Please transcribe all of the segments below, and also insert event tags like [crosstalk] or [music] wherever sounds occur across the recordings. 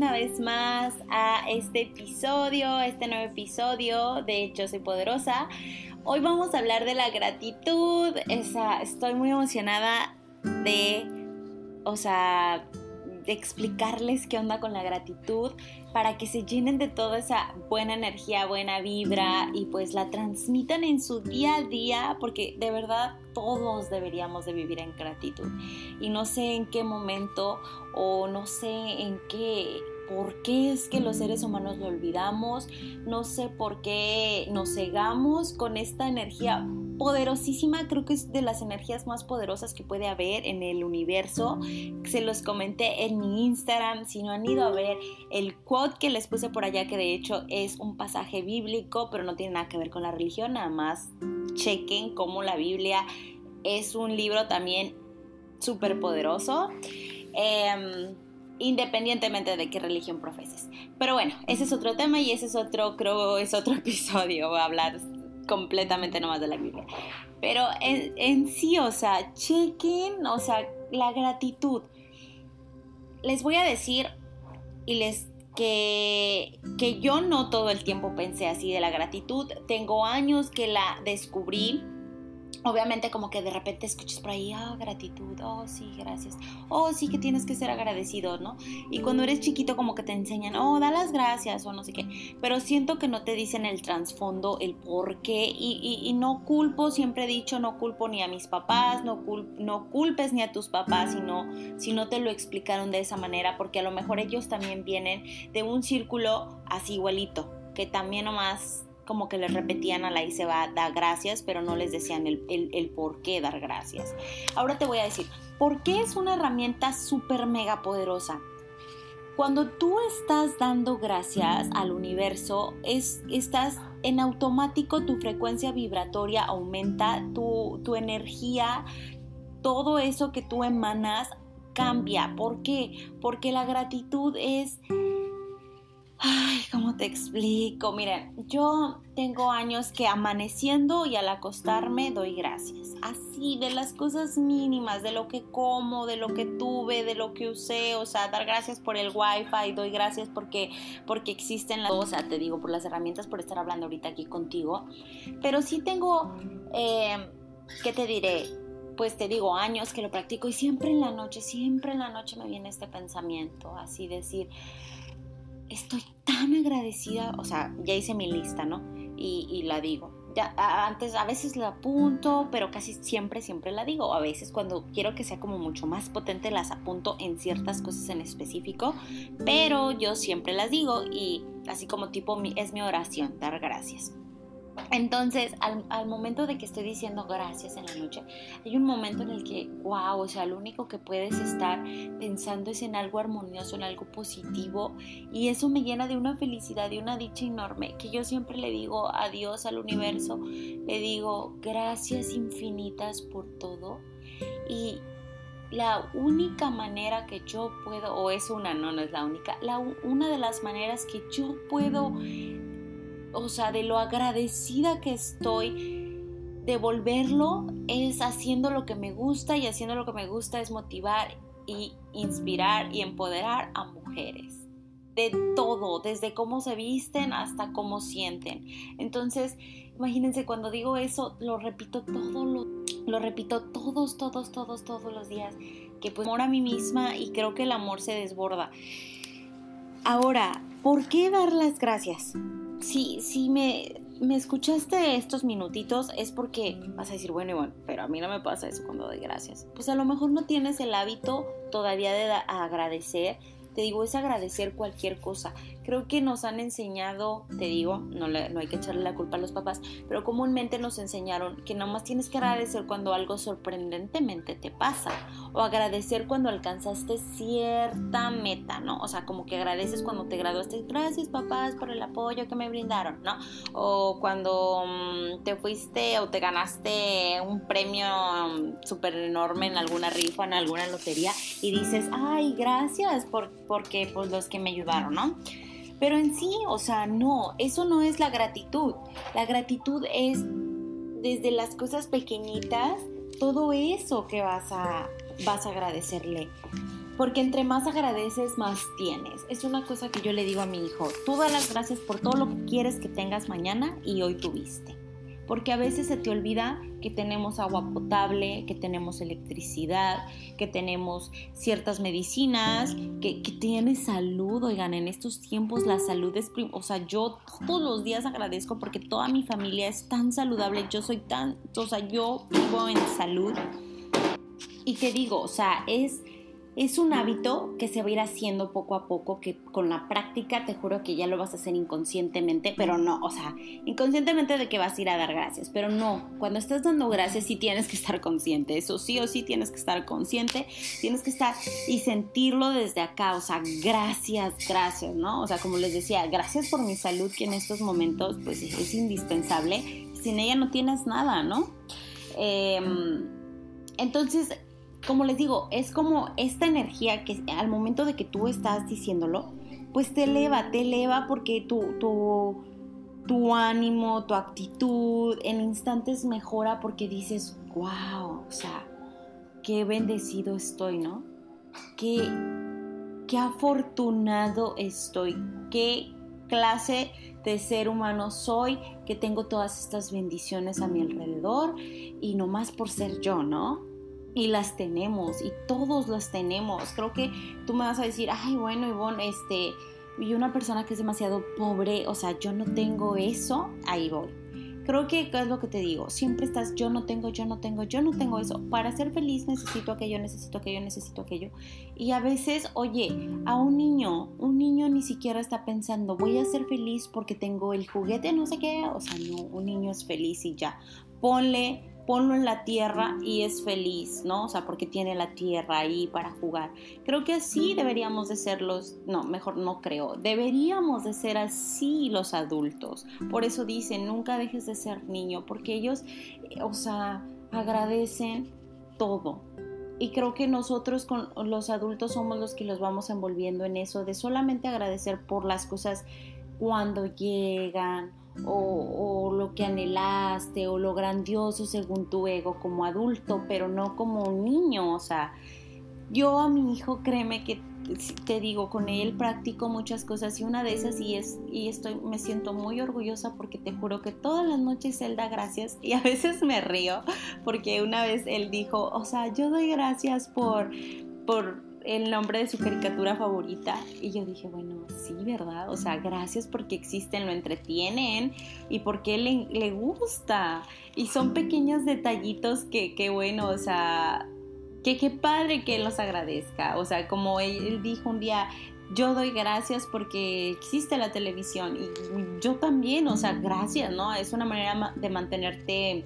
una vez más a este episodio, este nuevo episodio de Yo Soy Poderosa. Hoy vamos a hablar de la gratitud. Esa, estoy muy emocionada de, o sea, de explicarles qué onda con la gratitud para que se llenen de toda esa buena energía, buena vibra y pues la transmitan en su día a día porque de verdad todos deberíamos de vivir en gratitud. Y no sé en qué momento o no sé en qué por qué es que los seres humanos lo olvidamos, no sé por qué nos cegamos con esta energía poderosísima, creo que es de las energías más poderosas que puede haber en el universo. Se los comenté en mi Instagram, si no han ido a ver el quote que les puse por allá, que de hecho es un pasaje bíblico, pero no tiene nada que ver con la religión, nada más chequen cómo la Biblia es un libro también súper poderoso. Em, independientemente de qué religión profeses. Pero bueno, ese es otro tema y ese es otro, creo, es otro [laughs] episodio, a hablar completamente nomás de la Biblia. Pero en, sí, o sea, chequen, o sea, la gratitud. Les voy a decir y les que, que yo no todo el tiempo pensé así de la gratitud. Tengo años que la descubrí obviamente como que de repente escuchas por ahí, oh, gratitud, oh, sí, gracias, oh, sí que tienes que ser agradecido, ¿no? Y cuando eres chiquito como que te enseñan, oh, da las gracias o no sé qué, pero siento que no te dicen el trasfondo, el por qué, y, no culpo, siempre he dicho, no culpo ni a mis papás, no, no culpes ni a tus papás si no te lo explicaron de esa manera, porque a lo mejor ellos también vienen de un círculo así igualito, que también nomás como que les repetían a la y se va, da gracias, pero no les decían el, el, por qué dar gracias. Ahora te voy a decir, ¿por qué es una herramienta súper mega poderosa? Cuando tú estás dando gracias al universo, es, estás en automático, tu frecuencia vibratoria aumenta, tu, tu energía, todo eso que tú emanas cambia. ¿Por qué? Porque la gratitud es Ay, ¿cómo te explico? Miren, yo tengo años que amaneciendo y al acostarme doy gracias. Así, de las cosas mínimas, de lo que como, de lo que tuve, de lo que usé. O sea, dar gracias por el wifi, doy gracias porque, porque existen las cosas, te digo, por las herramientas, por estar hablando ahorita aquí contigo. Pero sí tengo, eh, ¿qué te diré? pues te digo, años que lo practico y siempre en la noche, siempre en la noche me viene este pensamiento, así decir, estoy tan agradecida, o sea, ya hice mi lista, ¿no? Y, la digo. Ya, antes a veces la apunto, pero casi siempre, siempre la digo. A veces cuando quiero que sea como mucho más potente las apunto en ciertas cosas en específico, pero yo siempre las digo y así como tipo es mi oración, dar gracias. Entonces, al, momento de que estoy diciendo gracias en la noche, hay un momento en el que, wow, o sea, lo único que puedes estar pensando es en algo armonioso, en algo positivo, y eso me llena de una felicidad, de una dicha enorme, que yo siempre le digo a Dios, al universo, le digo gracias infinitas por todo, y la única manera que yo puedo, o es una, no, no es la única, la, una de las maneras que yo puedo o sea, de lo agradecida que estoy, devolverlo es haciendo lo que me gusta y haciendo lo que me gusta es motivar y inspirar y empoderar a mujeres. De todo, desde cómo se visten hasta cómo sienten. Entonces, imagínense cuando digo eso, lo repito todo, lo, lo repito todos, todos, todos, todos los días. Que pues amor a mí misma y creo que el amor se desborda. Ahora, ¿por qué dar las gracias? Si, si me, me escuchaste estos minutitos es porque vas a decir, bueno, bueno, pero a mí no me pasa eso cuando doy gracias. Pues a lo mejor no tienes el hábito todavía de agradecer. Te digo, es agradecer cualquier cosa creo que nos han enseñado, te digo, no, hay que echarle la culpa a los papás, pero comúnmente nos enseñaron que nomás tienes que agradecer cuando algo sorprendentemente te pasa o agradecer cuando alcanzaste cierta meta, ¿no? O sea, como que agradeces cuando te graduaste, gracias papás por el apoyo que me brindaron, ¿no? O cuando mm, te fuiste o te ganaste un premio mm, súper enorme en alguna rifa, en alguna lotería y dices, ay, gracias por, porque pues los que me ayudaron, ¿no? Pero en sí, o sea, no, eso no es la gratitud. La gratitud es desde las cosas pequeñitas, todo eso que vas a, vas a agradecerle. porque entre más agradeces, más tienes. Es una cosa que yo le digo a mi hijo, tú das las gracias por todo lo que quieres que tengas mañana y hoy tuviste. Porque a veces se te olvida que tenemos agua potable, que tenemos electricidad, que tenemos ciertas medicinas, que, que tienes salud. Oigan, en estos tiempos la salud es... O sea, yo todos los días agradezco porque toda mi familia es tan saludable. Yo soy tan... O sea, yo vivo en salud. Y te digo, o sea, es es un hábito que se va a ir haciendo poco a poco, que con la práctica te juro que ya lo vas a hacer inconscientemente, pero no, o sea, inconscientemente de que vas a ir a dar gracias, pero no, cuando estás dando gracias sí tienes que estar consciente, eso sí o sí tienes que estar consciente, tienes que estar y sentirlo desde acá, o sea, gracias, gracias, ¿no? O sea, como les decía, gracias por mi salud que en estos momentos pues es indispensable, sin ella no tienes nada, ¿no? Em, entonces, como les digo, es como esta energía que al momento de que tú estás diciéndolo, pues te eleva, te eleva porque tu, tu, tu ánimo, tu actitud en instantes mejora porque dices, wow, o sea, qué bendecido estoy, ¿no? Qué, qué afortunado estoy, qué clase de ser humano soy, que tengo todas estas bendiciones a mi alrededor y no más por ser yo, ¿no? Y las tenemos y todos las tenemos. Creo que tú me vas a decir, ay, bueno, Ivonne, este, y una persona que es demasiado pobre, o sea, yo no tengo eso, ahí voy. Creo que, ¿qué es lo que te digo? Siempre estás, yo no tengo, yo no tengo, yo no tengo eso. Para ser feliz necesito aquello, necesito aquello, necesito aquello. Y a veces, oye, a un niño, un niño ni siquiera está pensando, voy a ser feliz porque tengo el juguete, no sé qué. O sea, no, un niño es feliz y ya. Ponle ponlo en la tierra y es feliz, ¿no? O sea, porque tiene la tierra ahí para jugar. Creo que así deberíamos de ser los, no, mejor no creo, deberíamos de ser así los adultos. Por eso dicen, nunca dejes de ser niño, porque ellos, eh, o sea, agradecen todo. Y creo que nosotros con los adultos somos los que los vamos envolviendo en eso, de solamente agradecer por las cosas cuando llegan o, lo que anhelaste o lo grandioso según tu ego como adulto, pero no como niño. O sea, yo a mi hijo, créeme que te digo, con él practico muchas cosas y una de esas y es y estoy me siento muy orgullosa porque te juro que todas las noches él da gracias y a veces me río porque una vez él dijo, o sea, yo doy gracias por por el nombre de su caricatura favorita y yo dije, bueno, sí, ¿verdad? O sea, gracias porque existen, lo entretienen y porque le, le gusta. Y son pequeños detallitos que, que bueno, o sea, que qué padre que él los agradezca. O sea, como él, dijo un día, yo doy gracias porque existe la televisión y yo también, o sea, gracias, ¿no? Es una manera de mantenerte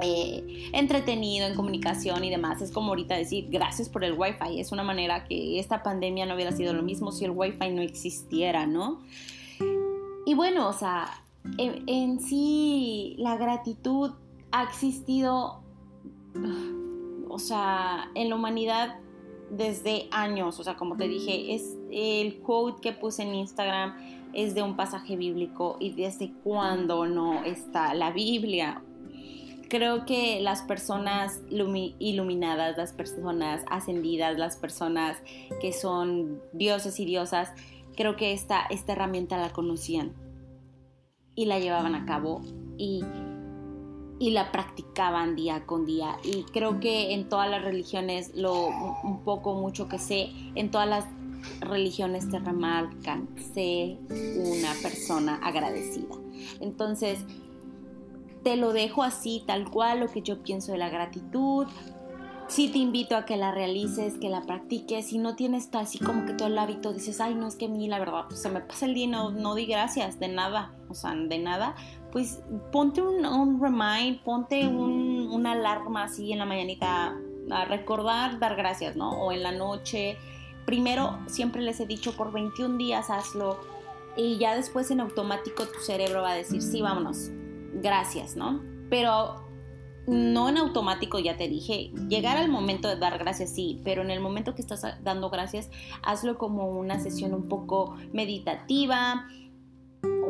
eh, entretenido en comunicación y demás. Es como ahorita decir gracias por el wifi. Es una manera que esta pandemia no hubiera sido lo mismo si el wifi no existiera, ¿no? Y bueno, o sea, en, sí la gratitud ha existido, o sea, en la humanidad desde años. O sea, como te dije, es el quote que puse en Instagram es de un pasaje bíblico y desde cuándo no está la Biblia creo que las personas iluminadas, las personas ascendidas, las personas que son dioses y diosas, creo que esta, esta herramienta la conocían y la llevaban a cabo y, y la practicaban día con día. Y creo que en todas las religiones, lo un poco, mucho que sé, en todas las religiones te remarcan, sé una persona agradecida. Entonces, te lo dejo así, tal cual, lo que yo pienso de la gratitud. Sí te invito a que la realices, que la practiques. Si no tienes así como que todo el hábito, dices, ay, no es que a mí la verdad, pues, se me pasa el día y no, di gracias, de nada, o sea, de nada. Pues ponte un, un remind, ponte un, una alarma así en la mañanita a recordar, dar gracias, ¿no? O en la noche. Primero, siempre les he dicho, por 21 días hazlo y ya después en automático tu cerebro va a decir, sí, vámonos, gracias, ¿no? Pero no en automático, ya te dije, llegar al momento de dar gracias, sí, pero en el momento que estás dando gracias, hazlo como una sesión un poco meditativa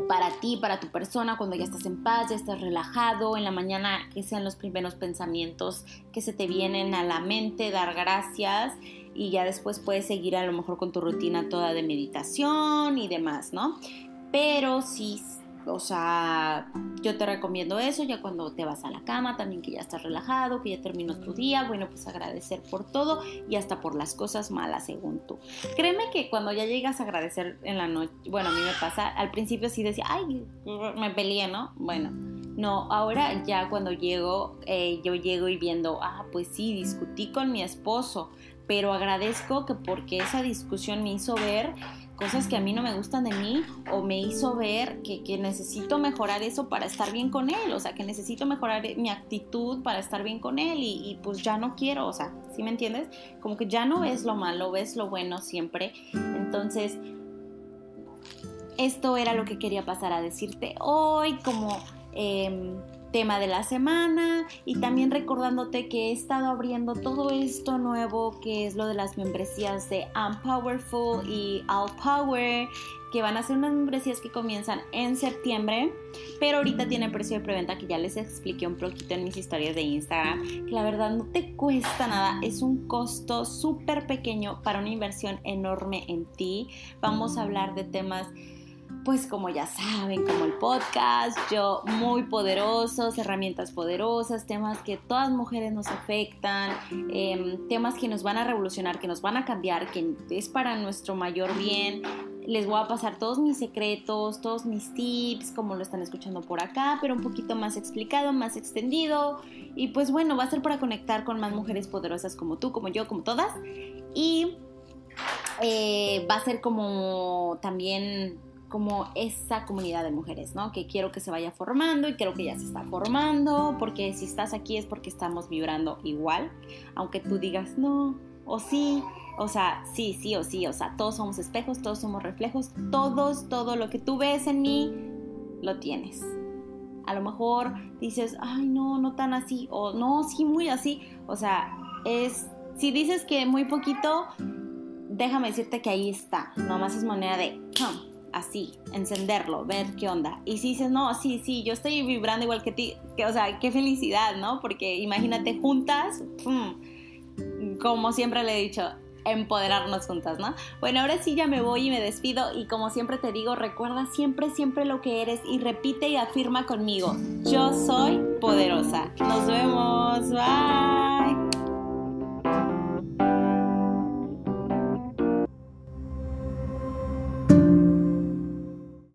para ti, para tu persona, cuando ya estás en paz, ya estás relajado, en la mañana que sean los primeros pensamientos que se te vienen a la mente, dar gracias y ya después puedes seguir a lo mejor con tu rutina toda de meditación y demás, ¿no? Pero sí o sea, yo te recomiendo eso ya cuando te vas a la cama, también que ya estás relajado, que ya terminó tu día, bueno, pues agradecer por todo y hasta por las cosas malas según tú. Créeme que cuando ya llegas a agradecer en la noche, bueno, a mí me pasa, al principio sí decía, ay, me peleé, ¿no? Bueno, no, ahora ya cuando llego, eh, yo llego y viendo, ah, pues sí, discutí con mi esposo, pero agradezco que porque esa discusión me hizo ver cosas que a mí no me gustan de mí o me hizo ver que, necesito mejorar eso para estar bien con él, o sea, que necesito mejorar mi actitud para estar bien con él y, pues ya no quiero, o sea, ¿sí me entiendes? Como que ya no ves lo malo, ves lo bueno siempre. Entonces, esto era lo que quería pasar a decirte hoy, como... Eh, tema de la semana y también recordándote que he estado abriendo todo esto nuevo que es lo de las membresías de I'm Powerful y All Power que van a ser unas membresías que comienzan en septiembre, pero ahorita tienen precio de preventa que ya les expliqué un poquito en mis historias de Instagram, que la verdad no te cuesta nada, es un costo súper pequeño para una inversión enorme en ti. Vamos a hablar de temas pues como ya saben, como el podcast, yo muy poderosos, herramientas poderosas, temas que todas mujeres nos afectan, em, temas que nos van a revolucionar, que nos van a cambiar, que es para nuestro mayor bien. Les voy a pasar todos mis secretos, todos mis tips, como lo están escuchando por acá, pero un poquito más explicado, más extendido. Y pues bueno, va a ser para conectar con más mujeres poderosas como tú, como yo, como todas. Y eh, va a ser como también como esa comunidad de mujeres, ¿no? Que quiero que se vaya formando y creo que ya se está formando, porque si estás aquí es porque estamos vibrando igual, aunque tú digas no o sí, o sea, sí, sí o sí, o sea, todos somos espejos, todos somos reflejos, todos, todo lo que tú ves en mí, lo tienes. A lo mejor dices, ay, no, no tan así, o no, sí, muy así, o sea, es, si dices que muy poquito, déjame decirte que ahí está, nomás es manera de, así, encenderlo, ver qué onda. Y si dices, no, sí, sí, yo estoy vibrando igual que ti, que, o sea, qué felicidad, ¿no? Porque imagínate juntas, como siempre le he dicho, empoderarnos juntas, ¿no? Bueno, ahora sí ya me voy y me despido y como siempre te digo, recuerda siempre, siempre lo que eres y repite y afirma conmigo, yo soy poderosa. Nos vemos, bye.